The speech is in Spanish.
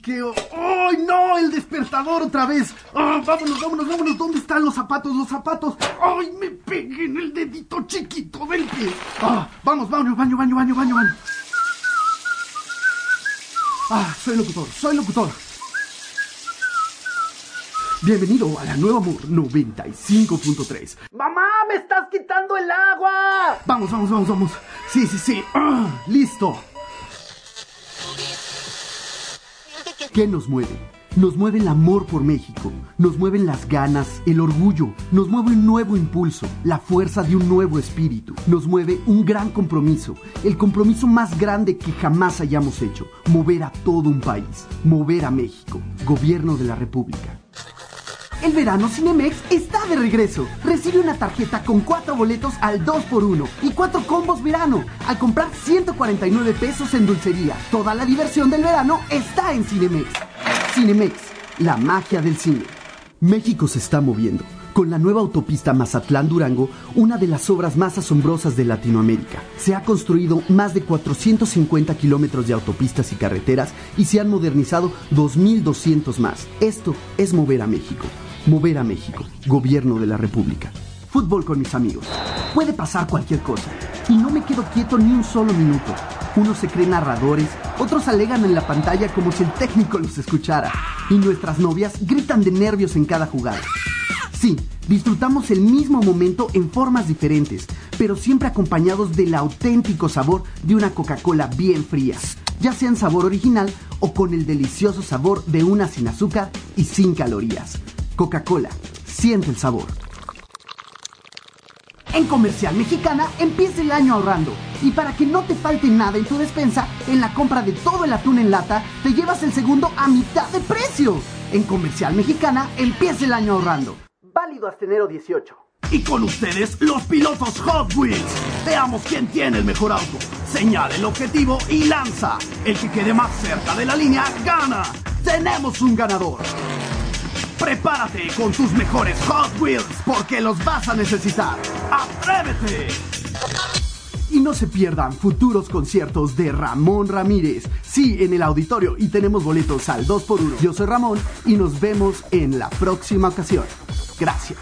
¡Qué... ¡Ay, no! ¡El despertador otra vez! Ah, ¡Vámonos, vámonos, vámonos! ¿Dónde están los zapatos, los zapatos? ¡Ay, me pegué en el dedito chiquito del pie! Ah, ¡Vamos, baño, baño, baño, baño, baño, baño! ¡Ah, soy locutor, soy locutor! Bienvenido a la Nueva Amor 95.3. ¡Mamá, me estás quitando el agua! Vamos, vamos, vamos, vamos. Sí, sí, sí. Ah, listo. ¿Qué nos mueve? Nos mueve el amor por México, nos mueven las ganas, el orgullo, nos mueve un nuevo impulso, la fuerza de un nuevo espíritu, nos mueve un gran compromiso, el compromiso más grande que jamás hayamos hecho, mover a todo un país, mover a México, gobierno de la República. El verano Cinemex está de regreso. Recibe una tarjeta con cuatro boletos al 2x1 y cuatro combos verano al comprar 149 pesos en dulcería. Toda la diversión del verano está en Cinemex. Cinemex, la magia del cine. México se está moviendo. Con la nueva autopista Mazatlán-Durango, una de las obras más asombrosas de Latinoamérica. Se ha construido más de 450 kilómetros de autopistas y carreteras y se han modernizado 2.200 más. Esto es mover a México. Mover a México, Gobierno de la República. Fútbol con mis amigos. Puede pasar cualquier cosa. Y no me quedo quieto ni un solo minuto. Unos se creen narradores, otros alegan en la pantalla como si el técnico los escuchara. Y nuestras novias gritan de nervios en cada jugada. Sí, disfrutamos el mismo momento en formas diferentes, pero siempre acompañados del auténtico sabor de una Coca-Cola bien fría, ya sea en sabor original o con el delicioso sabor de una sin azúcar y sin calorías. Coca-Cola, siente el sabor. En Comercial Mexicana empieza el año ahorrando. Y para que no te falte nada en tu despensa, en la compra de todo el atún en lata, te llevas el segundo a mitad de precio. En Comercial Mexicana empieza el año ahorrando. Válido hasta enero 18. Y con ustedes, los pilotos Hot Wheels. Veamos quién tiene el mejor auto. Señala el objetivo y lanza. El que quede más cerca de la línea gana. Tenemos un ganador. Prepárate con tus mejores Hot Wheels porque los vas a necesitar. ¡Atrévete! Y no se pierdan futuros conciertos de Ramón Ramírez. Sí, en el auditorio y tenemos boletos al 2x1. Yo soy Ramón y nos vemos en la próxima ocasión. Gracias.